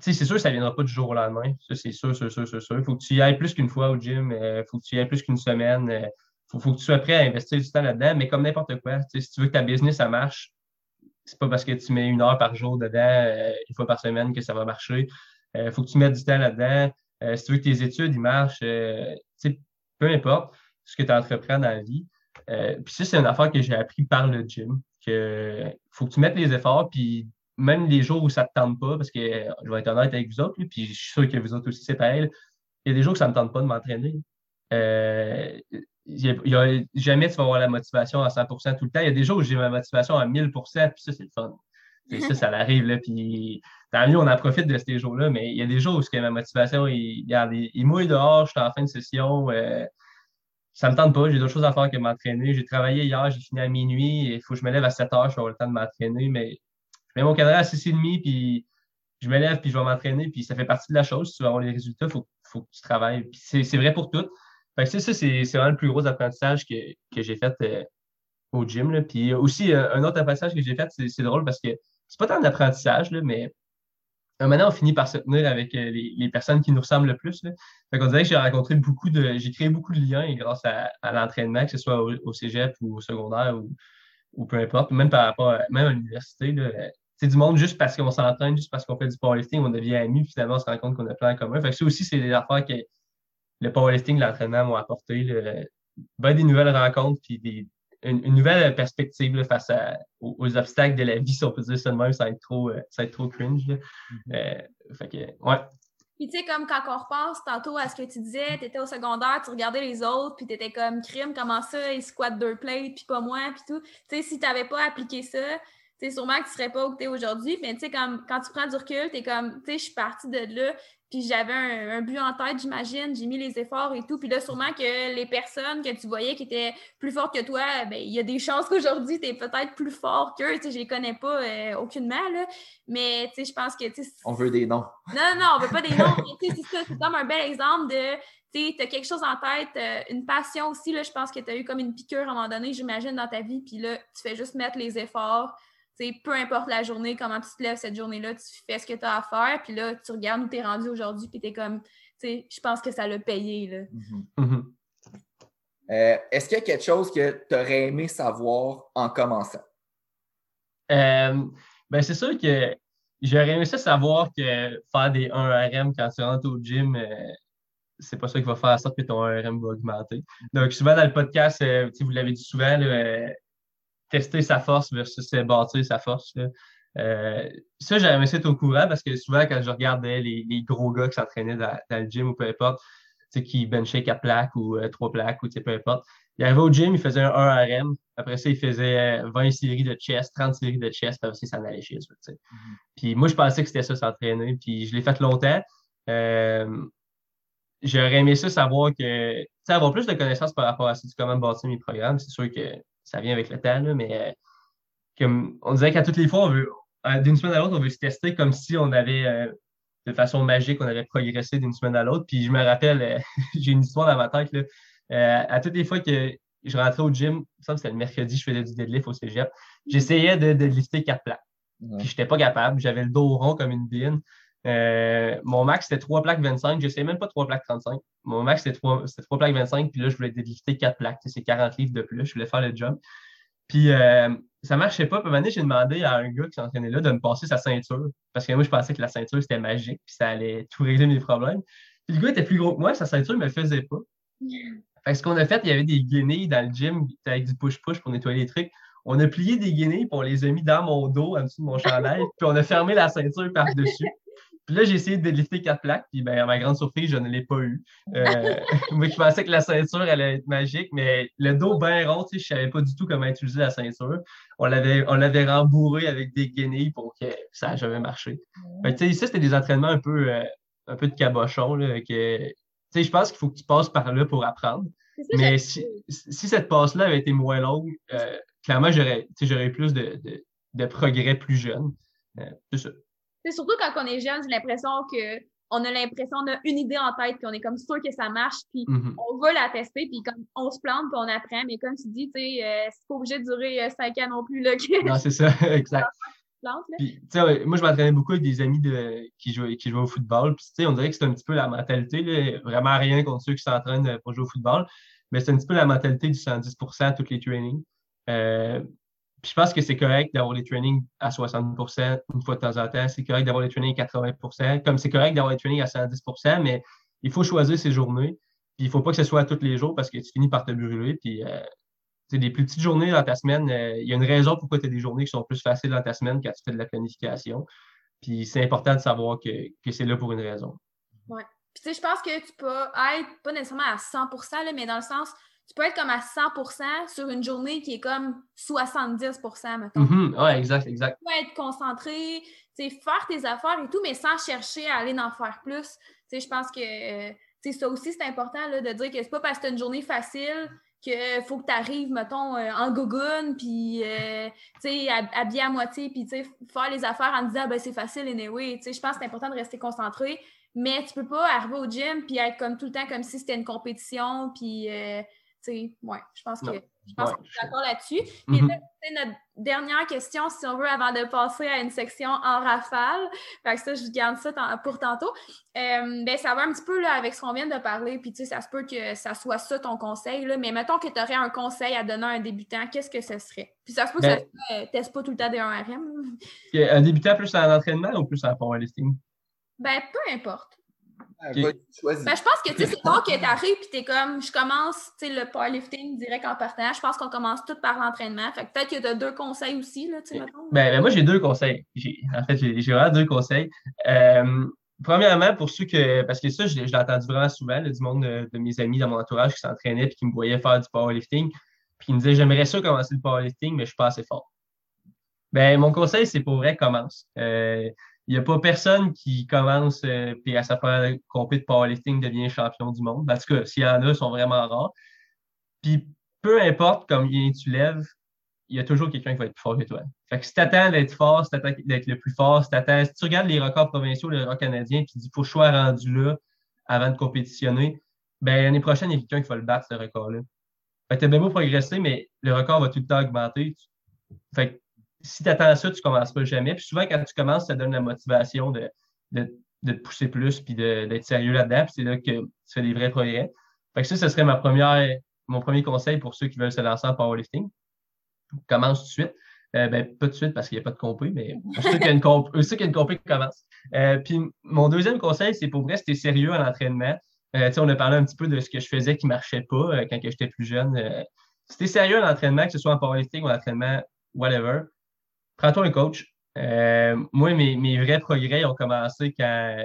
c'est sûr que ça ne viendra pas du jour au lendemain. Ça, c'est sûr, sûr, sûr, sûr. Il faut que tu y ailles plus qu'une fois au gym, il euh, faut que tu y ailles plus qu'une semaine. Il euh, faut, que tu sois prêt à investir du temps là-dedans, mais comme n'importe quoi, si tu veux que ta business, ça marche, c'est pas parce que tu mets une heure par jour dedans, une fois par semaine, que ça va marcher. Il faut que tu mettes du temps là-dedans. Euh, si tu veux que tes études ils marchent, euh, peu importe ce que tu entreprends dans la vie. Euh, puis ça, c'est une affaire que j'ai appris par le gym, que faut que tu mettes les efforts, puis même les jours où ça ne te tente pas, parce que je vais être honnête avec vous autres, puis je suis sûr que vous autres aussi, c'est pareil. Il y a des jours où ça ne me tente pas de m'entraîner. jamais tu vas avoir la motivation à 100% tout le temps. Il y a des jours où j'ai ma motivation à 1000% puis ça, c'est le fun. Et ça, ça arrive, là, puis tant mieux, on en profite de ces jours-là, mais il y a des jours où ma motivation, il, regarde, il, mouille dehors, je suis en fin de session, euh, ça me tente pas, j'ai d'autres choses à faire que m'entraîner. J'ai travaillé hier, j'ai fini à minuit, il faut que je me lève à 7 heures, je vais avoir le temps de m'entraîner, mais je mets mon cadran à 6h30, puis je me lève, puis je vais m'entraîner, puis ça fait partie de la chose. Si tu veux avoir les résultats, il faut, que tu travailles. Puis c'est vrai pour tout. Fait que ça, c'est vraiment le plus gros apprentissage que, j'ai fait euh, au gym. Là. Puis aussi, euh, un autre apprentissage que j'ai fait, c'est drôle parce que c'est pas tant d'apprentissage, mais maintenant, on finit par se tenir avec euh, les, personnes qui nous ressemblent le plus. Là. Fait dirait que j'ai rencontré beaucoup de. J'ai créé beaucoup de liens grâce à, l'entraînement, que ce soit au, cégep ou au secondaire ou, peu importe, même par rapport à, même à l'université. C'est du monde juste parce qu'on s'entraîne, juste parce qu'on fait du powerlifting, on devient amis, finalement, on se rend compte qu'on a plein en commun. Fait que ça aussi, c'est des affaires que le powerlifting, l'entraînement m'ont apporté. Ben, des nouvelles rencontres, puis des, une, nouvelle perspective face aux, obstacles de la vie, si on peut dire ça de même, ça va être trop, euh, ça trop cringe. Mm-hmm. Euh, fait que, ouais. Puis tu sais, comme quand on repasse tantôt à ce que tu disais, tu étais au secondaire, tu regardais les autres, puis tu étais comme crime, comment ça, ils squattent deux plates, puis pas moi, puis tout. Tu sais, si tu n'avais pas appliqué ça, tu sais, sûrement que tu serais pas où tu es aujourd'hui, mais tu sais, quand tu prends du recul, tu es comme, tu sais, je suis partie de là, puis j'avais un, but en tête, j'imagine, j'ai mis les efforts et tout. Puis là, sûrement que les personnes que tu voyais qui étaient plus fortes que toi, ben il y a des chances qu'aujourd'hui, tu es peut-être plus fort qu'eux. Tu sais, je les connais pas euh, aucunement, là. Mais, tu sais, je pense que, On veut des noms. Non, non, on veut pas des noms. tu sais, c'est ça, c'est comme un bel exemple de, tu as quelque chose en tête, euh, une passion aussi, là. Je pense que tu as eu comme une piqûre à un moment donné, j'imagine, dans ta vie. Puis là, tu fais juste mettre les efforts peu importe la journée, comment tu te lèves cette journée-là, tu fais ce que tu as à faire, puis là, tu regardes où tu es rendu aujourd'hui, puis tu es comme, tu sais, je pense que ça l'a payé. Là. Mm-hmm. Mm-hmm. Euh, est-ce qu'il y a quelque chose que tu aurais aimé savoir en commençant? Euh, ben c'est sûr que j'aurais aimé ça savoir que faire des 1RM quand tu rentres au gym, euh, c'est pas ça qui va faire en sorte que ton 1RM va augmenter. Donc, souvent dans le podcast, vous l'avez dit souvent, tester sa force versus bâtir sa force. Euh, ça, j'avais aimé ça être au courant parce que souvent, quand je regardais les, gros gars qui s'entraînaient dans, le gym ou peu importe, qui benchaient 4 plaques ou 3 euh, plaques ou peu importe, il arrivait au gym, il faisait un 1 RM. Après ça, il faisait 20 séries de chest, 30 séries de chest, aussi, ça allait chez eux. Mm-hmm. Puis moi, je pensais que c'était ça, s'entraîner. Puis je l'ai fait longtemps. Euh, j'aurais aimé ça savoir que, tu sais, avoir plus de connaissances par rapport à ça, comment bâtir mes programmes. C'est sûr que ça vient avec le temps, mais euh, comme on disait qu'à toutes les fois, on veut, euh, d'une semaine à l'autre, on veut se tester comme si on avait, euh, de façon magique, on avait progressé d'une semaine à l'autre. Puis je me rappelle, j'ai une histoire dans ma tête, là, à toutes les fois que je rentrais au gym, ça c'était le mercredi, je faisais du deadlift au cégep, j'essayais de, de lifter quatre plaques. Puis je n'étais pas capable, j'avais le dos rond comme une bine. Mon max, c'était 3 plaques 25. Je sais même pas 3 plaques 35. Mon max, c'était 3, 3, plaques 25. Puis là, je voulais délister 4 plaques. C'est 40 livres de plus. Je voulais faire le jump. Puis euh, ça marchait pas. Puis un moment j'ai demandé à un gars qui s'entraînait là de me passer sa ceinture. Parce que moi, je pensais que la ceinture, c'était magique. Puis ça allait tout régler mes problèmes. Puis le gars était plus gros que moi. Sa ceinture ne me faisait pas. Fait que ce qu'on a fait, il y avait des guenilles dans le gym avec du push-push pour nettoyer les trucs. On a plié des guenilles, puis on les a mis dans mon dos, en dessous de mon chandail, puis on a fermé la ceinture par-dessus. Puis là, j'ai essayé de lifter quatre plaques, puis ben, à ma grande surprise, je ne l'ai pas eu. Euh, moi, je pensais que la ceinture allait être magique, mais le dos bien rond, je ne savais pas du tout comment utiliser la ceinture. On l'avait, on l'avait rembourré avec des guenilles pour que ça n'a jamais marché. Fait ça, c'était des entraînements un peu, euh, un peu de cabochon. Là, que, je pense qu'il faut que tu passes par là pour apprendre. Mais si, cette passe-là avait été moins longue, euh, clairement, j'aurais eu plus de, de, progrès plus jeune. C'est ça. C'est surtout quand on est jeune, j'ai l'impression que on a l'impression, on a une idée en tête, puis on est comme sûr que ça marche, puis mm-hmm. on va la tester, puis comme on se plante, puis on apprend. Mais comme tu dis, tu sais, euh, c'est pas obligé de durer cinq ans non plus. Là, Non, c'est ça, exact. Puis, moi, je m'entraînais beaucoup avec des amis de, qui, jouaient, qui jouaient au football. Puis, on dirait que c'est un petit peu la mentalité. Là, vraiment rien contre ceux qui s'entraînent pour jouer au football. Mais c'est un petit peu la mentalité du 110% tous les trainings. Euh, puis je pense que c'est correct d'avoir les trainings à 60% une fois de temps en temps. C'est correct d'avoir les trainings à 80% Comme c'est correct d'avoir les trainings à 110% mais il faut choisir ses journées. Puis il ne faut pas que ce soit tous les jours parce que tu finis par te brûler. Puis euh, des plus petites journées dans ta semaine, euh, il y a une raison pourquoi tu as des journées qui sont plus faciles dans ta semaine quand tu fais de la planification. Puis c'est important de savoir que, c'est là pour une raison. Oui. Puis je pense que tu peux être pas nécessairement à 100 là, mais dans le sens, tu peux être comme à 100% sur une journée qui est comme 70 mettons. Mm-hmm. Oui, exact, exact. Tu peux être concentré, faire tes affaires et tout, mais sans chercher à aller en faire plus. Tu sais, je pense que euh, ça aussi, c'est important là, de dire que c'est pas parce que tu une journée facile qu'il faut que tu arrives, mettons, euh, en gogoune, puis, euh, tu sais, habillé à moitié, puis, tu sais, faire les affaires en disant, ben, c'est facile, anyway. Tu sais, je pense que c'est important de rester concentré, mais tu peux pas arriver au gym, puis être comme tout le temps comme si c'était une compétition, puis, euh, tu sais, ouais, je pense que je pense suis d'accord là-dessus. Mm-hmm. notre dernière question, si on veut, avant de passer à une section en rafale. Fait que ça, je garde ça pour tantôt. Euh, ben, ça va un petit peu là, avec ce qu'on vient de parler. Puis, tu sais, ça se peut que ça soit ça ton conseil. Là, mais mettons que tu aurais un conseil à donner à un débutant, qu'est-ce que ce serait? Puis, ça se peut que ça ne ben teste pas tout le temps des 1RM. Un débutant plus en entraînement ou plus en powerlifting? Ben, peu importe. Ben, je pense que c'est bon que tu arrives et tu es comme, je commence le powerlifting direct en partage. Je pense qu'on commence tout par l'entraînement. Fait peut-être que tu as deux conseils aussi. Là, ben, ben, moi, j'ai deux conseils. En fait, j'ai vraiment deux conseils. Euh, premièrement, pour ceux que, parce que ça, je, l'ai entendu vraiment souvent, du monde de, mes amis dans mon entourage qui s'entraînaient et qui me voyaient faire du powerlifting. Puis qui me disaient, j'aimerais ça commencer le powerlifting, mais je suis pas assez fort. Ben, mon conseil, c'est pour vrai, commence. Euh, n'y a pas personne qui commence euh, puis à sa première compé de powerlifting devient champion du monde. En tout cas, s'il y en a, ils sont vraiment rares. Puis peu importe combien tu lèves, il y a toujours quelqu'un qui va être plus fort que toi. Fait que si tu attends d'être fort, si tu attends d'être le plus fort, si, si tu regardes les records provinciaux, les records canadiens, puis tu dis faut que je sois rendu là avant de compétitionner, ben l'année prochaine, il y a quelqu'un qui va le battre, ce record-là. Fait que bien beau progresser, mais le record va tout le temps augmenter. Fait que si tu attends ça, tu ne commenceras jamais. Puis souvent, quand tu commences, ça donne la motivation de, de, te pousser plus puis d'être sérieux là-dedans. C'est là que tu fais des vrais progrès. Fait que ça, ce serait ma première, mon premier conseil pour ceux qui veulent se lancer en powerlifting. Commence tout de suite. Euh, ben, pas tout de suite parce qu'il n'y a pas de compé, mais ceux qui a une compé, ceux qui une compé qui commence. Euh, puis mon deuxième conseil, c'est pour rester sérieux à l'entraînement. Euh, on a parlé un petit peu de ce que je faisais qui ne marchait pas quand j'étais plus jeune. si tu sérieux à l'entraînement, que ce soit en powerlifting ou en entraînement, whatever, prends-toi un coach. Euh, moi, mes, vrais progrès ont commencé quand,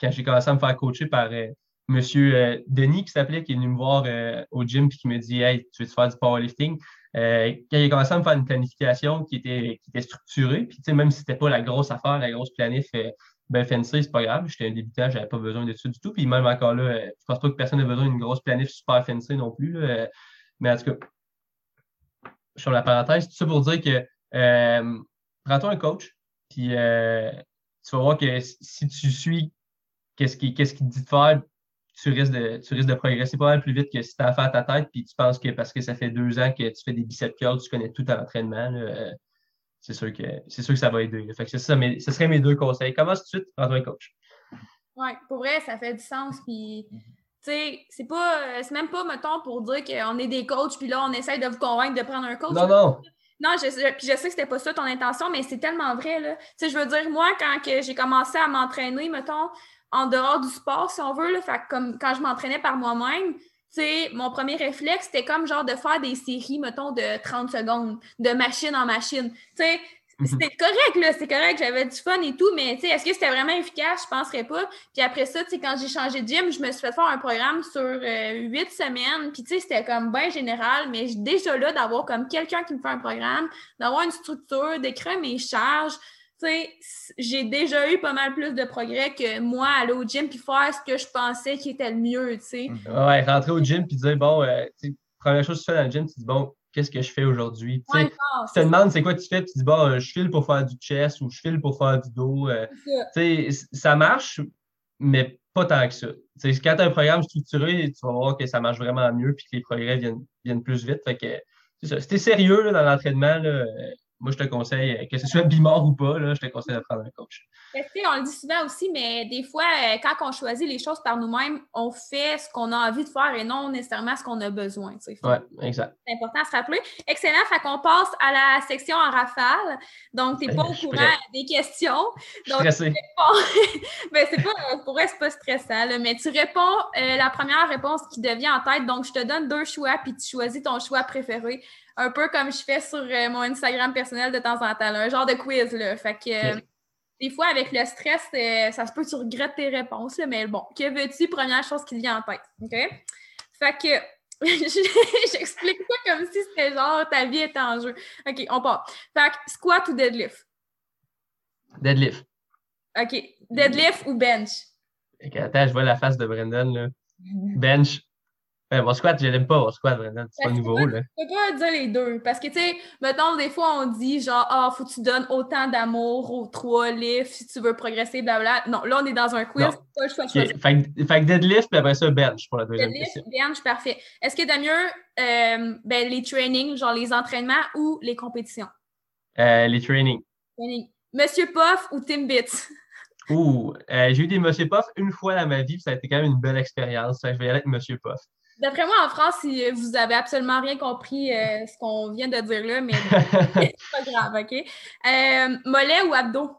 quand j'ai commencé à me faire coacher par euh, Monsieur euh, Denis, qui s'appelait, qui est venu me voir au gym et qui me dit Hey, tu veux te faire du powerlifting? quand il a commencé à me faire une planification qui était, qui était structurée, puis même si ce n'était pas la grosse affaire, la grosse planif ben fancy, c'est pas grave. J'étais un débutant, j'avais pas besoin de ça du tout. Puis même encore là, je pense pas que personne n'a besoin d'une grosse planif super fancy non plus. Mais en tout cas, sur la parenthèse, tout ça pour dire que prends-toi un coach, puis euh, tu vas voir que si tu suis qu'est-ce qu'il qui te dit de faire, tu risques de, tu risques de progresser pas mal plus vite que si tu as fait à ta tête, puis tu penses que parce que ça fait deux ans que tu fais des biceps curls, tu connais tout à l'entraînement. Euh, c'est sûr que sûr que ça va aider. Fait que ça, mais ce seraient mes deux conseils. Commence tout de suite, prends-toi un coach. Oui, pour vrai, ça fait du sens. Puis, tu sais, c'est pas, c'est même pas, mettons, pour dire qu'on est des coachs, puis là, on essaye de vous convaincre de prendre un coach. Non, non. Non, je, je, sais que c'était pas ça ton intention, mais c'est tellement vrai, là. Tu je veux dire, moi, quand j'ai commencé à m'entraîner, mettons, en dehors du sport, si on veut, là, fait comme quand je m'entraînais par moi-même, tu sais, mon premier réflexe, c'était comme genre de faire des séries, mettons, de 30 secondes, de machine en machine. Tu sais, Mhm. C'était correct, là, c'est correct, j'avais du fun et tout, mais est-ce que c'était vraiment efficace? Je ne penserais pas. Puis après ça, quand j'ai changé de gym, je me suis fait faire un programme sur euh, huit semaines. Puis c'était comme bien général, mais déjà là, d'avoir comme quelqu'un qui me fait un programme, d'avoir une structure, d'écrire mes charges, j'ai déjà eu pas mal plus de progrès que moi, aller au gym puis faire ce que je pensais qui était le mieux, sais. Ouais, rentrer au gym puis dire, bon, euh, première chose que tu fais dans le gym, tu dis, bon, qu'est-ce que je fais aujourd'hui? tu te demandes c'est quoi tu fais, tu dis, bon, euh, je file pour faire du chest ou je file pour faire du dos. Euh, sais, ça marche, mais pas tant que ça. quand tu as un programme structuré, tu vas voir que ça marche vraiment mieux puis que les progrès viennent, viennent plus vite. Fait que, Si sérieux là, dans l'entraînement, moi, je te conseille, que ce soit bimor ou pas, là, je te conseille de prendre un coach. on le dit souvent aussi, mais des fois, euh, quand on choisit les choses par nous-mêmes, on fait ce qu'on a envie de faire et non nécessairement ce qu'on a besoin. Oui, exact. C'est important à se rappeler. Excellent. Fait qu'on passe à la section en rafale. Donc, tu n'es pas au courant des questions. Donc, stressé. mais c'est pas, pour vrai, c'est pas stressant, mais tu réponds euh, la première réponse qui devient en tête. Donc, je te donne deux choix, puis tu choisis ton choix préféré un peu comme je fais sur euh, mon Instagram personnel de temps en temps, un genre de quiz. Là. Fait que euh, des fois, avec le stress, euh, ça se peut que tu regrettes tes réponses, mais bon, que veux-tu? Première chose qui te vient en tête. OK? Fait que j'explique ça comme si c'était genre ta vie est en jeu. OK, on part. Fait que squat ou deadlift? Deadlift. OK. Deadlift ou bench? attends, je vois la face de Brendan. Là. Bench. Ouais, mon squat, je l'aime pas, mon squat, vraiment. C'est pas nouveau, là. Je peux pas dire les deux. Parce que, tu sais, mettons, des fois, on dit genre, ah, faut que tu donnes autant d'amour aux trois lifts si tu veux progresser, blablabla. Non, là, on est dans un quiz. Pas le choix de. Fait, que deadlift, puis après ça, bench pour la deuxième deadlift, question. bench, parfait. Est-ce que t'as mieux euh, ben, les trainings, genre les entraînements ou les compétitions? Euh, les trainings. Monsieur Puff ou Timbits? Ouh, euh, j'ai eu des Monsieur Puff une fois dans ma vie, puis ça a été quand même une belle expérience. je vais y aller avec Monsieur Puff. D'après moi, en France, si vous avez absolument rien compris euh, ce qu'on vient de dire là, mais c'est pas grave, OK? Euh, mollet ou abdos?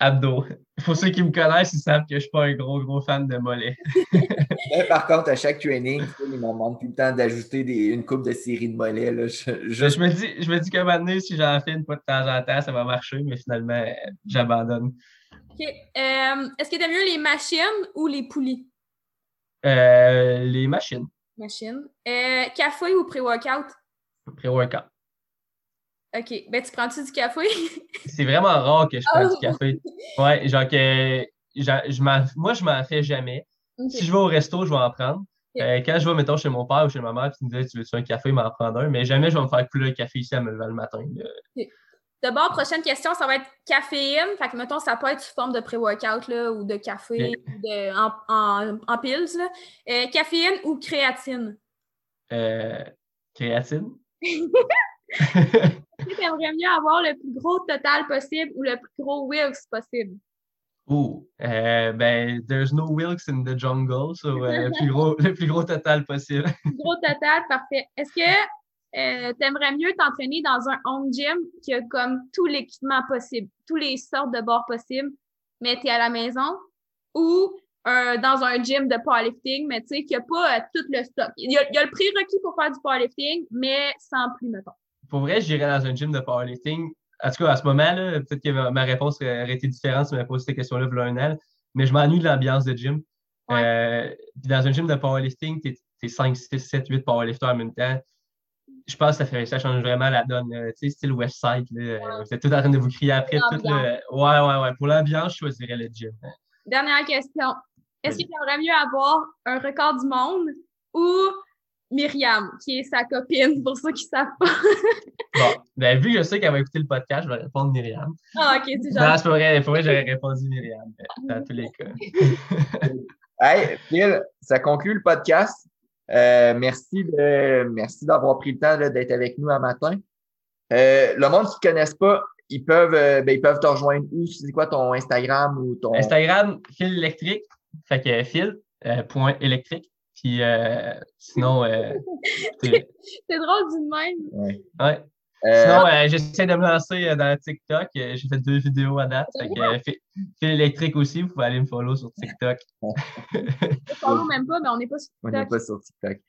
Abdos. Pour ceux qui me connaissent, ils savent que je ne suis pas un gros, gros fan de mollet. par contre, à chaque training, il m'en manque tout le temps d'ajouter une coupe de série de mollets. Là. Je, me dis, je me dis qu'à un moment donné, si j'en fais une fois de temps en temps, ça va marcher, mais finalement, j'abandonne. OK. Euh, est-ce que tu mieux les machines ou les poulies? Euh, les machines. Machines. Euh, café ou pré-workout? Pré-workout. OK. Ben, tu prends-tu du café? c'est vraiment rare que je prenne du oh! café. Ouais, genre que je moi, je m'en fais jamais. Si je vais au resto, je vais en prendre. Euh, quand je vais, mettons, chez mon père ou chez ma mère, tu me dis, tu veux-tu un café, m'en prendre un. Mais jamais je vais me faire couler le café ici à me lever le matin. D'abord, prochaine question, ça va être caféine. Fait que, mettons, ça peut être sous forme de pré-workout ou de café de, en, en, en pills. Euh, caféine ou créatine? Euh, créatine. tu aimerais mieux avoir le plus gros total possible ou le plus gros Wilks possible? Euh, ben, there's no Wilks in the jungle, so le, plus gros, le plus gros total possible. gros total, parfait. Est-ce que euh, t'aimerais mieux t'entraîner dans un home gym qui a comme tout l'équipement possible, toutes les sortes de bords possibles, mais tu es à la maison, ou dans un gym de powerlifting, mais tu sais, qui a pas euh, tout le stock. Il y, a, il y a le prérequis pour faire du powerlifting, mais sans plus, mettons. Pour vrai, j'irais dans un gym de powerlifting. En tout cas, à ce moment-là, peut-être que ma réponse aurait été différente si tu m'avais posé cette question-là il un an, mais je m'ennuie de l'ambiance de gym. Euh, dans un gym de powerlifting, tu es, 5, 6, 7, 8 powerlifters en même temps je pense que ça, fait, ça change vraiment la donne. tu sais, style Westside. Là, Vous êtes tout en train de vous crier après. Tout le... Ouais, ouais, ouais. Pour l'ambiance, je choisirais le gym. Dernière question. Est-ce que tu aimerais mieux avoir un record du monde ou Myriam, qui est sa copine, pour ceux qui ne savent pas? bon, ben, vu que je sais qu'elle va écouter le podcast, je vais répondre Myriam. Ah, ok, c'est gentil. Non, c'est vrai. Pour vrai, j'aurais répondu Myriam, dans tous les cas. hey, Phil, ça conclut le podcast. Euh, merci de, merci d'avoir pris le temps d'être avec nous un matin. Euh, le monde qui ne connaissent pas, ils peuvent, euh, ben, ils peuvent te rejoindre où? C'est quoi ton Instagram ou ton. Instagram, fil électrique. Fait que fil, point électrique. Puis sinon. c'est drôle d'une même. Ouais. ouais. Sinon, euh, j'essaie de me lancer euh, dans TikTok. Euh, j'ai fait deux vidéos à date. Fait fil électrique aussi, vous pouvez aller me follow sur TikTok. ne follow même pas, mais on n'est pas sur TikTok. On n'est pas sur TikTok.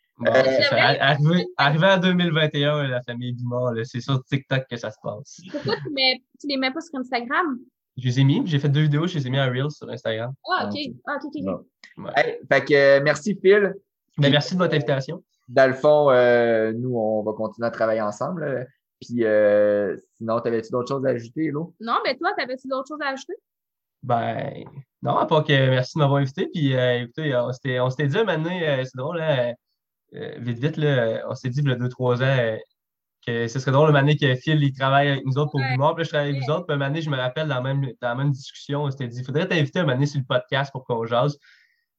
arrivé, en 2021, la famille Bimor, c'est sur TikTok que ça se passe. Pourquoi tu, mets, tu les mets pas sur Instagram? Je les ai mis, j'ai fait deux vidéos, je les ai mis en Reels sur Instagram. Ah, ok. Ah, ok, ok. fait que merci Phil. Ben, merci de votre invitation. Dans le fond, nous, on va continuer à travailler ensemble Puis euh, sinon, t'avais-tu d'autres choses à ajouter, Lo? Non, mais toi, t'avais-tu d'autres choses à ajouter? Ben, non, à part que merci de m'avoir invité. Puis, euh, écoutez, on s'était, on s'était dit maintenant, euh, c'est drôle, hein, euh, vite, vite, là, on s'est dit, il y a deux, trois ans, euh, que ce serait drôle, une année que Phil, il travaille avec nous autres pour Ouais. Boumard, puis là, je travaille avec vous autres. Puis, année, je me rappelle, dans la même, dans la même discussion, on s'était dit, il faudrait t'inviter une année sur le podcast pour qu'on jase.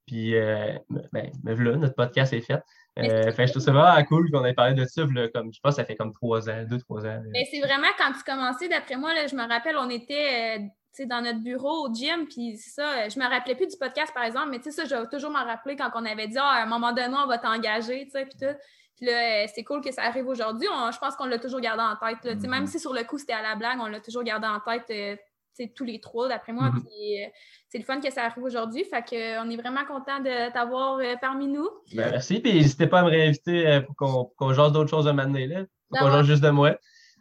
Puis, euh, ben, ben, voilà, notre podcast est fait. Euh, fait, je trouve ça vraiment cool qu'on ait parlé de ça, là, comme, je pense que ça fait comme trois ans, deux, trois ans. là. Mais c'est vraiment quand tu commençais, d'après moi, là, je me rappelle, on était euh, dans notre bureau au gym, puis ça, euh, je me rappelais plus du podcast, par exemple, mais tu sais, ça, je vais toujours m'en rappeler quand on avait dit, ah, à un moment donné, on va t'engager, tu sais, puis tout. Puis là, euh, c'est cool que ça arrive aujourd'hui. Je pense qu'on l'a toujours gardé en tête. Même Mhm. si sur le coup, c'était à la blague, on l'a toujours gardé en tête, euh, tous les trois, d'après moi. Mhm. Puis euh, c'est le fun que ça arrive aujourd'hui. Fait que, euh, on est vraiment content de t'avoir euh, parmi nous. Ben, merci, puis n'hésitez pas à me réinviter pour qu'on qu'on jase d'autres choses moment donné, là. Pour qu'on jase juste de moi.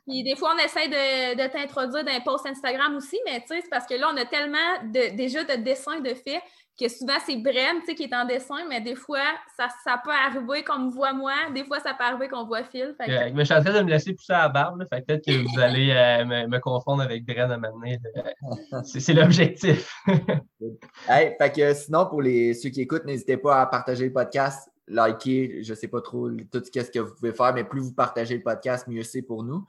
Puis des fois, on essaie de, de t'introduire dans les posts Instagram aussi, mais tu sais, c'est parce que là, on a tellement de, déjà de dessins de faits que souvent, c'est Bren, tu sais, qui est en dessin, mais des fois, ça, ça peut arriver qu'on me voit moi, des fois, ça peut arriver qu'on voit Phil. Fait que- Euh, mais je suis en train de me laisser pousser à la barbe, là, fait que peut-être que vous allez euh, me, me confondre avec Bren à là. C'est l'objectif. Hey, fait que sinon, pour les, ceux qui écoutent, n'hésitez pas à partager le podcast, liker, je sais pas trop tout ce qu'est-ce que vous pouvez faire, mais plus vous partagez le podcast, mieux c'est pour nous.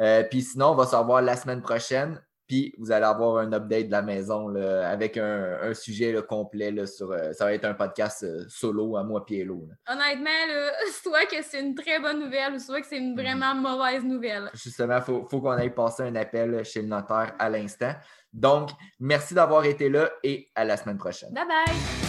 Euh, puis sinon, on va se revoir la semaine prochaine. Puis vous allez avoir un update de la maison là, avec un, un sujet là, complet là, sur. euh, ça va être un podcast euh, solo à moi pied l'eau. Honnêtement, soit que c'est une très bonne nouvelle ou soit que c'est une vraiment mauvaise nouvelle. Justement, il faut, faut qu'on aille passer un appel chez le notaire à l'instant. Donc, merci d'avoir été là et à la semaine prochaine. Bye bye!